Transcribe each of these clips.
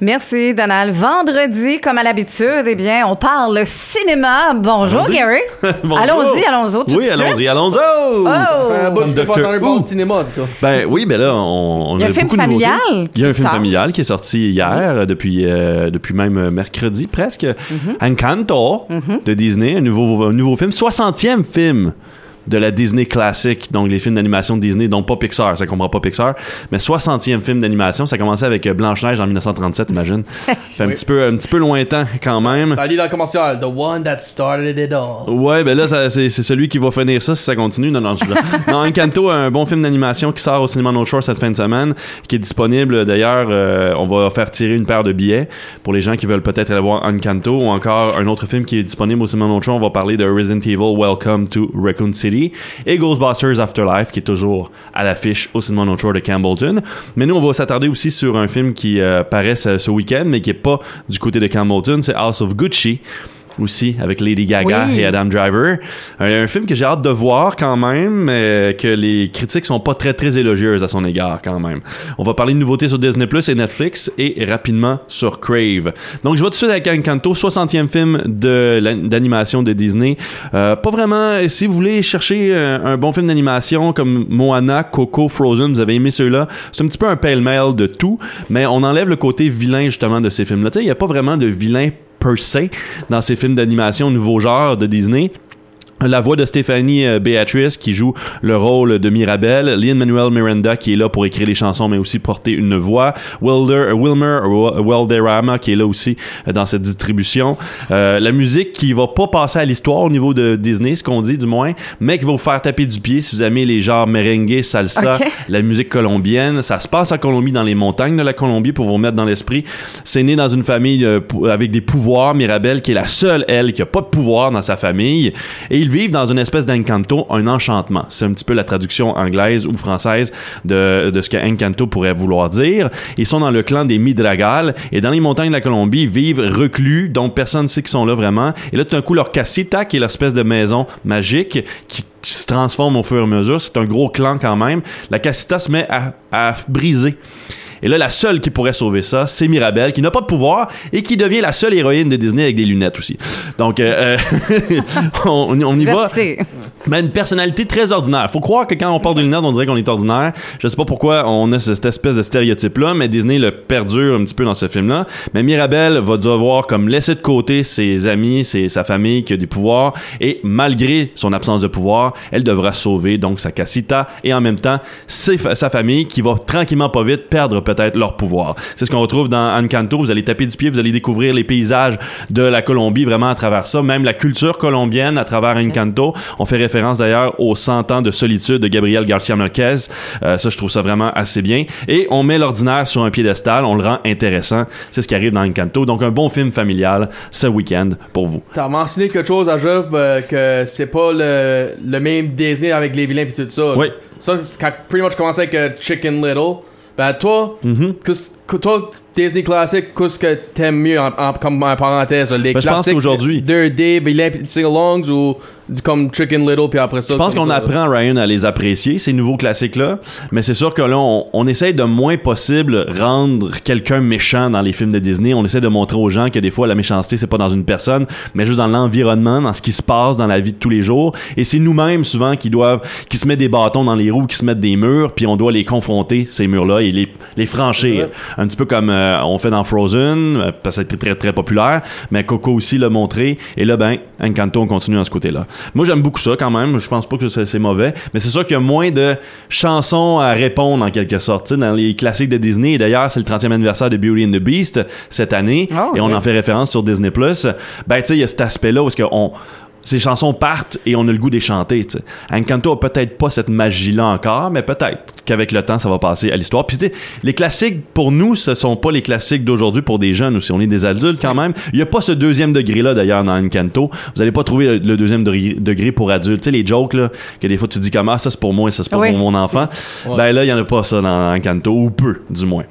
Merci, Donald. Vendredi, comme à l'habitude, eh bien, on parle cinéma. Bonjour, Vendredi? Gary. Bonjour. Allons-y, allons-y. tout Oui, allons-y, allons-y. Oh! Un bout, Comme je pas un bon cinéma, en tout cas. Ben oui, ben là, on, on Il y a un film beaucoup de nouveautés. familial Il y a un qui film familial qui est sorti hier, depuis, euh, depuis même euh, mercredi presque. Mm-hmm. Encanto de Disney, un nouveau, un nouveau film, 60e film de la Disney classique, donc les films d'animation de Disney, donc pas Pixar, ça comprend pas Pixar, mais 60e film d'animation, ça commençait avec euh, Blanche-Neige en 1937, imagine. C'est un, Oui. petit peu, un petit peu lointain quand même. Ça lit dans le commercial. The one that started it all. Ouais, ben là, ça- c'est c'est celui qui va finir ça si ça continue. Non, non, je Non, Encanto, un bon film d'animation qui sort au cinéma No Shore cette fin de semaine, qui est disponible. D'ailleurs, euh, on va faire tirer une paire de billets pour les gens qui veulent peut-être aller voir Encanto ou encore un autre film qui est disponible au cinéma No Shore. On va parler de Resident Evil Welcome to Raccoon City et Ghostbusters Afterlife, qui est toujours à l'affiche au cinéma No Shore de Campbellton. Mais nous, on va s'attarder aussi sur un film qui euh, paraît ce, ce week-end, mais qui est pas du côté de Campbellton. C'est House of Gucci aussi avec Lady Gaga Oui. et Adam Driver. Un, un film que j'ai hâte de voir quand même, euh, que les critiques sont pas très très élogieuses à son égard quand même. On va parler de nouveautés sur Disney Plus et Netflix et rapidement sur Crave. Donc je vais tout de suite avec Encanto, 60e film de d'animation de Disney. Euh, pas vraiment, si vous voulez chercher euh, un bon film d'animation comme Moana, Coco, Frozen, vous avez aimé ceux-là, c'est un petit peu un pêle-mêle de tout, mais on enlève le côté vilain justement de ces films-là. Tu sais, il n'y a pas vraiment de vilain per dans ces films d'animation nouveau genre de Disney. La voix de Stéphanie euh, Beatrice qui joue le rôle de Mirabelle, Lin-Manuel Miranda qui est là pour écrire les chansons mais aussi porter une voix, Wilder, Wilmer Wa- Walderrama qui est là aussi euh, dans cette distribution. Euh, la musique qui va pas passer à l'histoire au niveau de Disney, ce qu'on dit du moins, mais qui va vous faire taper du pied si vous aimez les genres merengue, salsa, la musique colombienne. Ça se passe en Colombie, dans les montagnes de la Colombie, pour vous remettre dans l'esprit. C'est né dans une famille euh, avec des pouvoirs. Mirabelle, qui est la seule, elle, qui a pas de pouvoir dans sa famille. Et ils vivent dans une espèce d'encanto, un enchantement. C'est un petit peu la traduction anglaise ou française de, de ce que encanto pourrait vouloir dire. Ils sont dans le clan des Midragal. Et dans les montagnes de la Colombie, ils vivent reclus, donc personne ne sait qu'ils sont là vraiment. Et là, tout d'un coup, leur casita, qui est l'espèce de maison magique, qui se transforme au fur et à mesure. C'est un gros clan quand même. La Casita se met à, à briser. Et là, la seule qui pourrait sauver ça, c'est Mirabelle, qui n'a pas de pouvoir et qui devient la seule héroïne de Disney avec des lunettes aussi. Donc, euh, euh, on, on y va. Mais une personnalité très ordinaire. Faut croire que quand on parle de lunettes, on dirait qu'on est ordinaire. Je sais pas pourquoi on a cette espèce de stéréotype-là, mais Disney le perdure un petit peu dans ce film-là. Mais Mirabelle va devoir comme laisser de côté ses amis, ses, sa famille qui a des pouvoirs, et malgré son absence de pouvoir, elle devra sauver donc sa casita et en même temps sa famille qui va tranquillement pas vite perdre peut-être leur pouvoir. C'est ce qu'on retrouve dans Encanto. Vous allez taper du pied, vous allez découvrir les paysages de la Colombie vraiment à travers ça, même la culture colombienne à travers Encanto. On fait référence d'ailleurs aux 100 ans de solitude de Gabriel Garcia Marquez. Euh, ça, je trouve ça vraiment assez bien. Et on met l'ordinaire sur un piédestal, on le rend intéressant. C'est ce qui arrive dans Encanto. Donc un bon film familial ce week-end pour vous. T'as mentionné quelque chose à Jeff euh, que c'est pas le, le même Disney avec les vilains pis tout ça. Oui. Ça, c'est quand pretty much commencé avec euh, Chicken Little. Ben toi, qu'est-ce que toi, Disney classique, qu'est-ce que t'aimes mieux en, en- comme en parenthèse? Les Ben, je pense classiques qu'aujourd'hui- 2D, vilains pis sing-alongs ou comme Chicken Little puis après ça? Je pense qu'on apprend, Ryan, à les apprécier, ces nouveaux classiques-là. Mais c'est sûr que là, on, on essaye de moins possible rendre quelqu'un méchant dans les films de Disney. On essaie de montrer aux gens que des fois, la méchanceté, c'est pas dans une personne, mais juste dans l'environnement, dans ce qui se passe dans la vie de tous les jours. Et c'est nous-mêmes, souvent, qui doivent, qui se mettent des bâtons dans les roues, qui se mettent des murs, puis on doit les confronter, ces murs-là, et les, les franchir. Un petit peu comme euh, on fait dans Frozen, euh, parce que c'était très, très populaire, mais Coco aussi l'a montré. Et là, ben, Encanto, on continue dans ce côté-là. Moi, j'aime beaucoup ça quand même. Je pense pas que c'est mauvais. Mais c'est sûr qu'il y a moins de chansons à répondre en quelque sorte. Dans les classiques de Disney, et d'ailleurs, c'est le 30e anniversaire de Beauty and the Beast cette année. Oh, Et on en fait référence sur Disney+. Ben, tu sais, il y a cet aspect-là où est-ce qu'on ces chansons partent et on a le goût des chanter. Encanto a peut-être pas cette magie-là encore, mais peut-être qu'avec le temps, ça va passer à l'histoire. Puis tu sais, les classiques, pour nous, ce sont pas les classiques d'aujourd'hui pour des jeunes aussi. On est des adultes quand même. Il y a pas ce deuxième degré-là, d'ailleurs, dans Encanto. Vous allez pas trouver le, deuxième degré, pour adultes. Tu sais, les jokes, là, que des fois tu dis comme, ah, ça c'est pour moi, ça c'est pour Oui. mon enfant. Ouais. Ben là, il y en a pas ça dans Encanto, ou peu, du moins.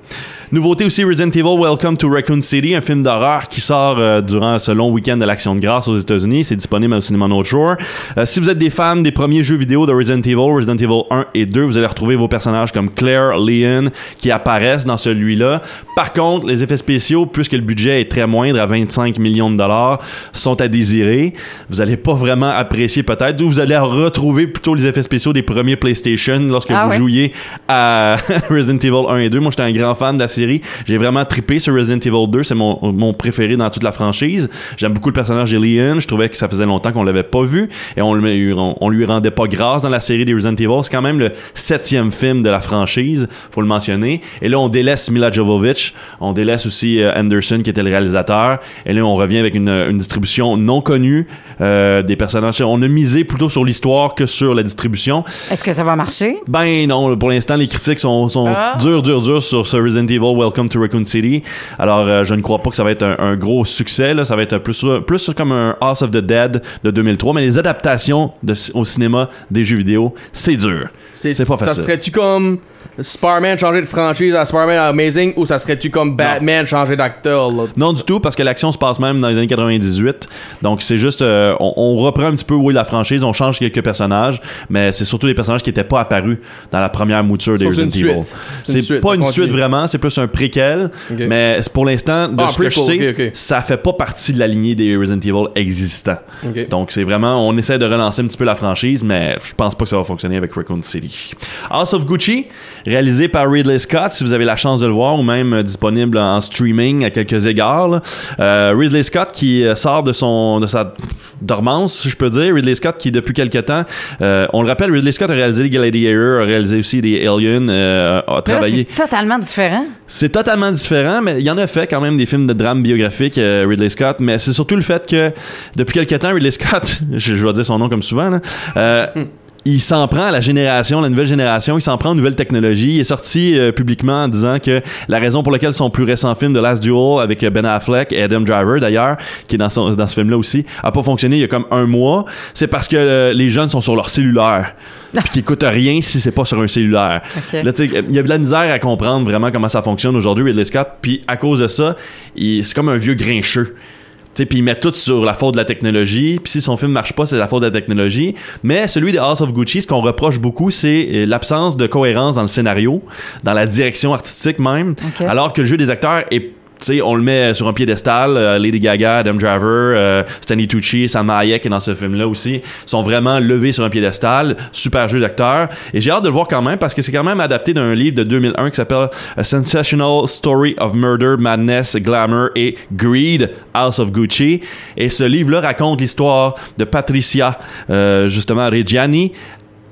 Nouveauté aussi Resident Evil Welcome to Raccoon City, un film d'horreur qui sort euh, durant ce long week-end de l'Action de grâce aux États-Unis. C'est disponible au cinéma North Shore. Euh, si vous êtes des fans des premiers jeux vidéo de Resident Evil, Resident Evil 1 et 2, vous allez retrouver vos personnages comme Claire, Leon qui apparaissent dans celui-là. Par contre, les effets spéciaux, puisque le budget est très moindre à 25 millions de dollars, sont à désirer. Vous allez pas vraiment apprécier peut-être, ou vous allez retrouver plutôt les effets spéciaux des premiers PlayStation lorsque Ah vous ouais? jouiez à Resident Evil 1 et 2. Moi, j'étais un grand fan de la série. J'ai vraiment trippé sur Resident Evil 2. C'est mon, mon préféré dans toute la franchise. J'aime beaucoup le personnage de Leon. Je trouvais que ça faisait longtemps qu'on l'avait pas vu et on, on, on lui rendait pas grâce dans la série des Resident Evil. C'est quand même le septième film de la franchise, faut le mentionner. Et là, on délaisse Mila Jovovich. On délaisse aussi euh, Anderson, qui était le réalisateur. Et là, on revient avec une, une distribution non connue euh, des personnages. On a misé plutôt sur l'histoire que sur la distribution. Est-ce que ça va marcher? Ben non, pour l'instant, les critiques sont, sont Ah. dures, dures, dures sur ce Resident Evil Welcome to Raccoon City. Alors, euh, je ne crois pas que ça va être un, un gros succès. Là. Ça va être plus, plus comme un House of the Dead de 2003. Mais les adaptations de, au cinéma des jeux vidéo, c'est dur. C'est pas Ça facile. serait-tu comme Spider-Man changer de franchise à Spider-Man Amazing ou ça serait-tu comme Batman changer d'acteur? Non du tout, parce que l'action se passe même dans les années 98. Donc c'est juste, euh, on, on reprend un petit peu où est la franchise, on change quelques personnages, mais c'est surtout des personnages qui n'étaient pas apparus dans la première mouture des Resident Evil. C'est pas ça une suite vraiment, c'est plus un préquel, mais pour l'instant, de Ah, ce que je sais, prequel, ok, ok. ça fait pas partie de la lignée des Resident Evil existants. Donc c'est vraiment, on essaie de relancer un petit peu la franchise, mais je pense pas que ça va fonctionner avec Raccoon City. House of Gucci, réalisé par Ridley Scott, si vous avez la chance de le voir, ou même euh, disponible en streaming à quelques égards. là. Euh, Ridley Scott qui euh, sort de son de sa dormance, si je peux dire. Ridley Scott qui depuis quelques temps, euh, on le rappelle, Ridley Scott a réalisé les Gladiator, a réalisé aussi des Aliens, euh, a travaillé. c'est totalement différent. C'est totalement différent, mais il y en a fait quand même des films de drame biographique, euh, Ridley Scott, mais c'est surtout le fait que depuis quelques temps, Ridley Scott, je, je vais dire son nom comme souvent, euh, il s'en prend à la génération, la nouvelle génération, il s'en prend aux nouvelles technologies. Il est sorti euh, publiquement en disant que la raison pour laquelle son plus récent film, The Last Duel, avec euh, Ben Affleck et Adam Driver d'ailleurs, qui est dans, son- dans ce film-là aussi, a pas fonctionné il y a comme un mois, c'est parce que euh, les jeunes sont sur leur cellulaire. Puis qui écoutent rien si c'est pas sur un cellulaire. Là, tu il y a de la misère à comprendre vraiment comment ça fonctionne aujourd'hui, Ridley Scott. Puis à cause de ça, c'est comme un vieux grincheux. Puis il met tout sur la faute de la technologie. Puis si son film marche pas, c'est la faute de la technologie. Mais celui de House of Gucci, ce qu'on reproche beaucoup, c'est euh, l'absence de cohérence dans le scénario, dans la direction artistique même. Alors que le jeu des acteurs est sais, on le met sur un piédestal. euh, Lady Gaga, Adam Driver, euh, Stanley Tucci, Sam Hayek est dans ce film-là aussi. sont vraiment levés sur un piédestal. Super jeu d'acteur. Et j'ai hâte de le voir quand même parce que c'est quand même adapté d'un livre de 2001 qui s'appelle A Sensational Story of Murder, Madness, Glamour et Greed, House of Gucci. Et ce livre-là raconte l'histoire de Patricia, euh, justement, Reggiani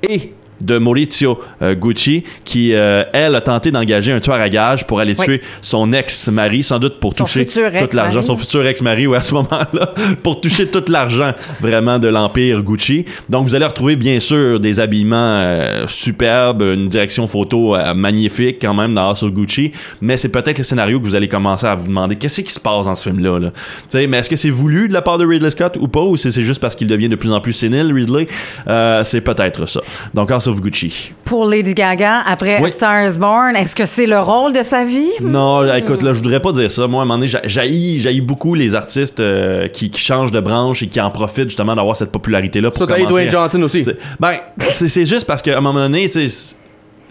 et de Maurizio euh, Gucci qui euh, elle a tenté d'engager un tueur à gages pour aller Oui. tuer son ex-mari sans doute pour Son toucher tout l'argent. Son futur ex-mari ouais, à ce moment-là. Pour toucher tout l'argent vraiment de l'empire Gucci. Donc vous allez retrouver bien sûr des habillements euh, superbes une direction photo magnifique quand même dans House of Gucci. Mais c'est peut-être le scénario que vous allez commencer à vous demander. Qu'est-ce qui se passe dans ce film-là là? Tu sais, mais est-ce que c'est voulu de la part de Ridley Scott ou pas? Ou c'est c'est juste parce qu'il devient de plus en plus sénile Ridley? C'est peut-être ça. Donc House of Gucci Pour Lady Gaga, après Oui. Star is Born, est-ce que c'est le rôle de sa vie? Non, là, écoute, là, je voudrais pas dire ça. Moi, à un moment donné, j'haïs, j'haïs beaucoup les artistes euh, qui, qui changent de branche et qui en profitent justement d'avoir cette popularité-là pour Ça, t'as eu commencer Dwayne Johnson aussi. C'est- Ben, c'est juste parce qu'à un moment donné, c'est-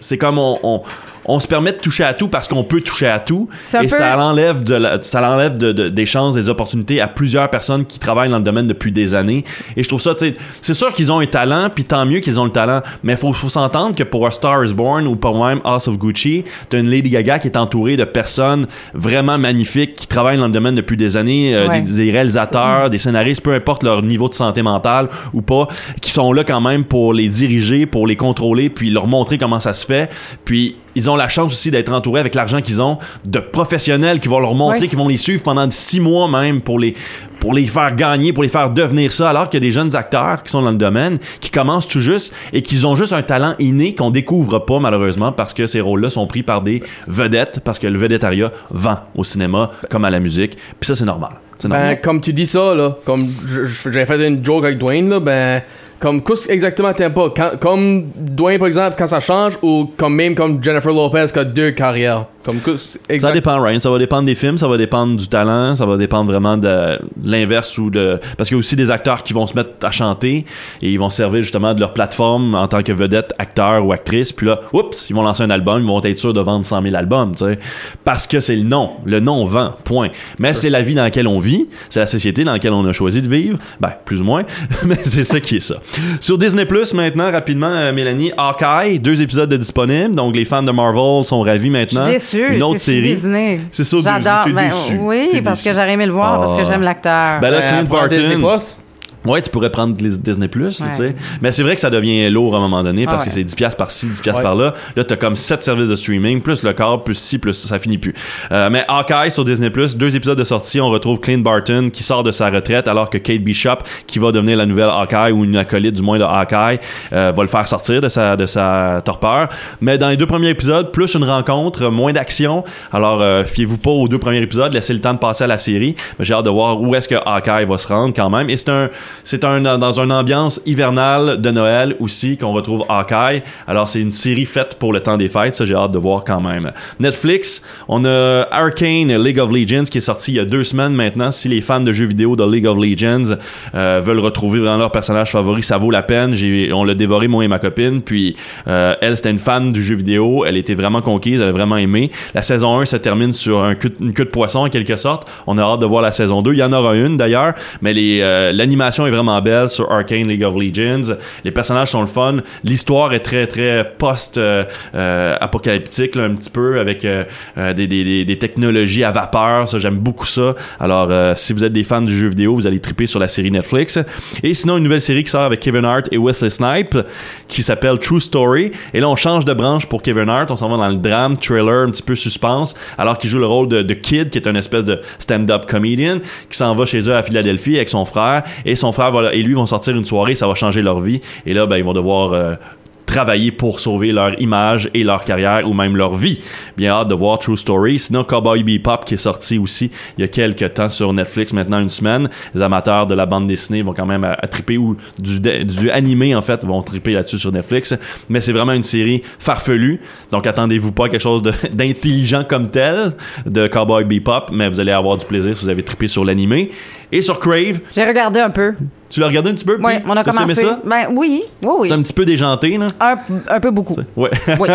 c'est comme on, on, on se permet de toucher à tout parce qu'on peut toucher à tout. Et ça l'enlève de la- ça l'enlève de, de- des chances, des opportunités à plusieurs personnes qui travaillent dans le domaine depuis des années. Et je trouve ça, tu sais, c'est sûr qu'ils ont un talent, puis tant mieux qu'ils ont le talent. Mais faut, faut s'entendre que pour A Star is Born ou pour même House of Gucci, t'as une Lady Gaga qui est entourée de personnes vraiment magnifiques qui travaillent dans le domaine depuis des années, euh, Ouais. des, des réalisateurs, des scénaristes, peu importe leur niveau de santé mentale ou pas, qui sont là quand même pour les diriger, pour les contrôler, puis leur montrer comment ça se fait. Puis ils ont la chance aussi d'être entourés avec l'argent qu'ils ont de professionnels qui vont leur montrer, Ouais. qui vont les suivre pendant six mois même pour les pour les faire gagner, pour les faire devenir ça, alors qu'il y a des jeunes acteurs qui sont dans le domaine, qui commencent tout juste et qui ont juste un talent inné qu'on découvre pas malheureusement parce que ces rôles-là sont pris par des vedettes, parce que le vedettariat vend au cinéma comme à la musique. Puis ça, c'est normal. C'est Ben, normal. comme tu dis ça, là, comme j'avais fait une joke avec Dwayne, là, ben, Comme, qu'est-ce exactement t'aimes pas? Quand- comme Dwayne, par exemple, quand ça change, ou comme même comme Jennifer Lopez qui a deux carrières? Comme, Ça dépend, Ryan. Ça va dépendre des films, ça va dépendre du talent, ça va dépendre vraiment de l'inverse ou de. Parce qu'il y a aussi des acteurs qui vont se mettre à chanter et ils vont servir justement de leur plateforme en tant que vedette, acteur ou actrice. Puis là, oups, ils vont lancer un album, ils vont être sûrs de vendre 100 000 albums, tu sais. Parce que c'est le nom. Le nom vend, point. Mais c'est la vie dans laquelle on vit, c'est la société dans laquelle on a choisi de vivre. Ben, plus ou moins. Mais c'est ça qui est ça. Sur Disney Plus, maintenant, rapidement, euh, Mélanie, Hawkeye, deux épisodes de disponibles. Donc les fans de Marvel sont ravis Je maintenant. suis déçue. Une autre série. Disney. C'est sur J'adore. Ben, déçu. oui, parce déçu. que j'aurais aimé le voir, parce que Ah. j'aime l'acteur. Ben là, Euh, Clint Barton. Ouais, tu pourrais prendre Disney Plus, Ouais. tu sais. Mais c'est vrai que ça devient lourd à un moment donné parce Ah que ouais. c'est 10 pièces par-ci, 10 pièces Ouais. par-là. Là, t'as comme 7 services de streaming, plus le corps, plus ci, plus ça, ça finit plus. Euh, mais Hawkeye sur Disney Plus, deux épisodes de sortie, on retrouve Clint Barton qui sort de sa retraite alors que Kate Bishop, qui va devenir la nouvelle Hawkeye ou une acolyte du moins de Hawkeye, euh, va le faire sortir de sa, de sa torpeur. Mais dans les deux premiers épisodes, plus une rencontre, moins d'action. Alors, euh, fiez-vous pas aux deux premiers épisodes, laissez le temps de passer à la série. Mais j'ai hâte de voir où est-ce que Hawkeye va se rendre quand même. Et c'est un, c'est un, dans une ambiance hivernale de Noël aussi qu'on retrouve Hawkeye. Alors, c'est une série faite pour le temps des fêtes. Ça, j'ai hâte de voir quand même. Netflix, on a Arcane League of Legends qui est sorti il y a deux semaines maintenant. Si les fans de jeux vidéo de League of Legends euh, veulent retrouver vraiment leur personnage favori, ça vaut la peine. J'ai, on l'a dévoré, moi et ma copine. Puis, euh, elle, c'était une fan du jeu vidéo. Elle était vraiment conquise. Elle a vraiment aimé. La saison 1 se termine sur un cul, une queue de poisson, en quelque sorte. On a hâte de voir la saison 2. Il y en aura une, d'ailleurs. Mais les, euh, l'animation est vraiment belle sur Arcane League of Legends. Les personnages sont le fun. L'histoire est très, très post euh, euh, un petit peu, avec euh, des, technologies à vapeur. Ça, j'aime beaucoup ça. Alors, si vous êtes des fans du jeu vidéo, vous allez triper sur la série Netflix. Et sinon, une nouvelle série qui sort avec Kevin Hart et Wesley Snipes, qui s'appelle True Story. Et là, on change de branche pour Kevin Hart. On s'en va dans le drame, thriller, un petit peu suspense, alors qu'il joue le rôle de, de Kid, qui est une espèce de stand-up comedian, qui s'en va chez eux à Philadelphie avec son frère. Et son frère et lui vont sortir une soirée, ça va changer leur vie. Et là, ben, ils vont devoir euh, travailler pour sauver leur image et leur carrière ou même leur vie. Bien hâte de voir True Story. Sinon, Cowboy Bebop qui est sorti aussi il y a quelques temps sur Netflix, maintenant une semaine. Les amateurs de la bande dessinée vont quand même à, à triper ou du, du animé en fait vont triper là-dessus sur Netflix. Mais c'est vraiment une série farfelue. Donc attendez-vous pas à quelque chose d'intelligent comme tel de Cowboy Bebop, mais vous allez avoir du plaisir si vous avez trippé sur l'animé. Et sur Crave, J'ai regardé un peu. tu l'as regardé un petit peu? Oui, on a commencé. ça? Ben oui, oui, oui. C'est un petit peu déjanté, là. Un, un peu beaucoup. Ouais. Oui.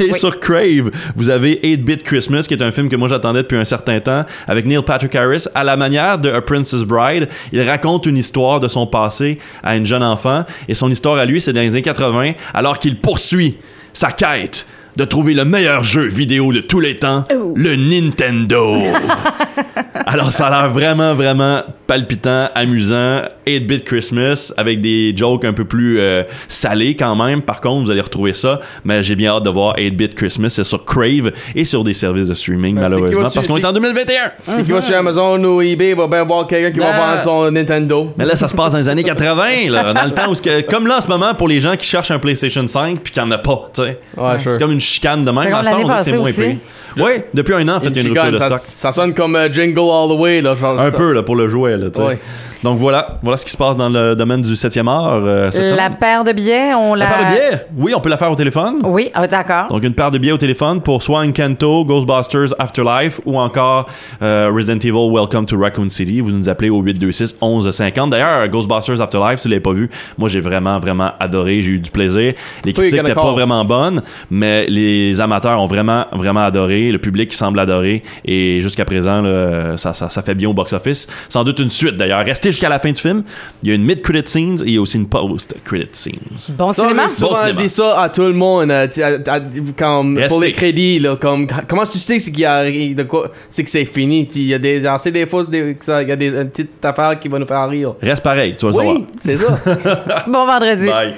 Et Oui. sur Crave, vous avez 8-Bit Christmas, qui est un film que moi j'attendais depuis un certain temps, avec Neil Patrick Harris. À la manière de A Princess Bride, il raconte une histoire de son passé à une jeune enfant. Et son histoire à lui, c'est dans les années 80, alors qu'il poursuit sa quête de trouver le meilleur jeu vidéo de tous les temps, Oh. le Nintendo. Alors, ça a l'air vraiment, vraiment palpitant, amusant. 8-Bit Christmas avec des jokes un peu plus euh, salés quand même. Par contre, vous allez retrouver ça. Mais j'ai bien hâte de voir 8-Bit Christmas. C'est sur Crave et sur des services de streaming, Ben, c'est qui malheureusement, parce qu'on est en 2021. Si qui va sur Amazon ou eBay, il va bien voir quelqu'un qui va Non. vendre son Nintendo. Mais là, ça se passe dans les années 80, là, dans le temps où, que- comme là en ce moment, pour les gens qui cherchent un PlayStation 5 puis qu'il n'y en a pas, tu sais. Ouais, sure. C'est comme une chicane de même. L'année passée aussi. Oui, depuis un an, en fait, il y a une rupture de ça, stock. ça sonne comme euh, Jingle All the Way. Là, genre, Un peu là, pour le jouet. Là, tu sais. Ouais. Donc voilà, voilà ce qui se passe dans le domaine du 7e art. euh, cette La semaine. paire de billets, on La la. paire de billets, oui, on peut la faire au téléphone. Oui, ah, d'accord. Donc une paire de billets au téléphone pour soit Encanto, Ghostbusters Afterlife ou encore euh, Resident Evil Welcome to Raccoon City. Vous nous appelez au 826 1150. D'ailleurs, Ghostbusters Afterlife, si vous l'avez pas vu, moi j'ai vraiment vraiment adoré, j'ai eu du plaisir. Les critiques n'étaient pas vraiment bonnes, mais les amateurs ont vraiment vraiment adoré, le public semble adorer et jusqu'à présent là, ça, ça, ça fait bien au box office. Sans doute une suite d'ailleurs. Restez jusqu'à la fin du film. Il y a une mid-credit scenes et il y a aussi une post-credit scenes. Bon Ça, cinéma? Bon cinéma. dit ça à tout le monde, t- à- à- comme Restez. pour les crédits, là, comme comment tu sais c'est qu'il y a de quoi, c'est que c'est fini? Il y a des, des ça- il y a des une petite affaire qui va nous faire rire. Reste pareil, tu vas savoir. Oui, c'est ça. Bon vendredi. Bye.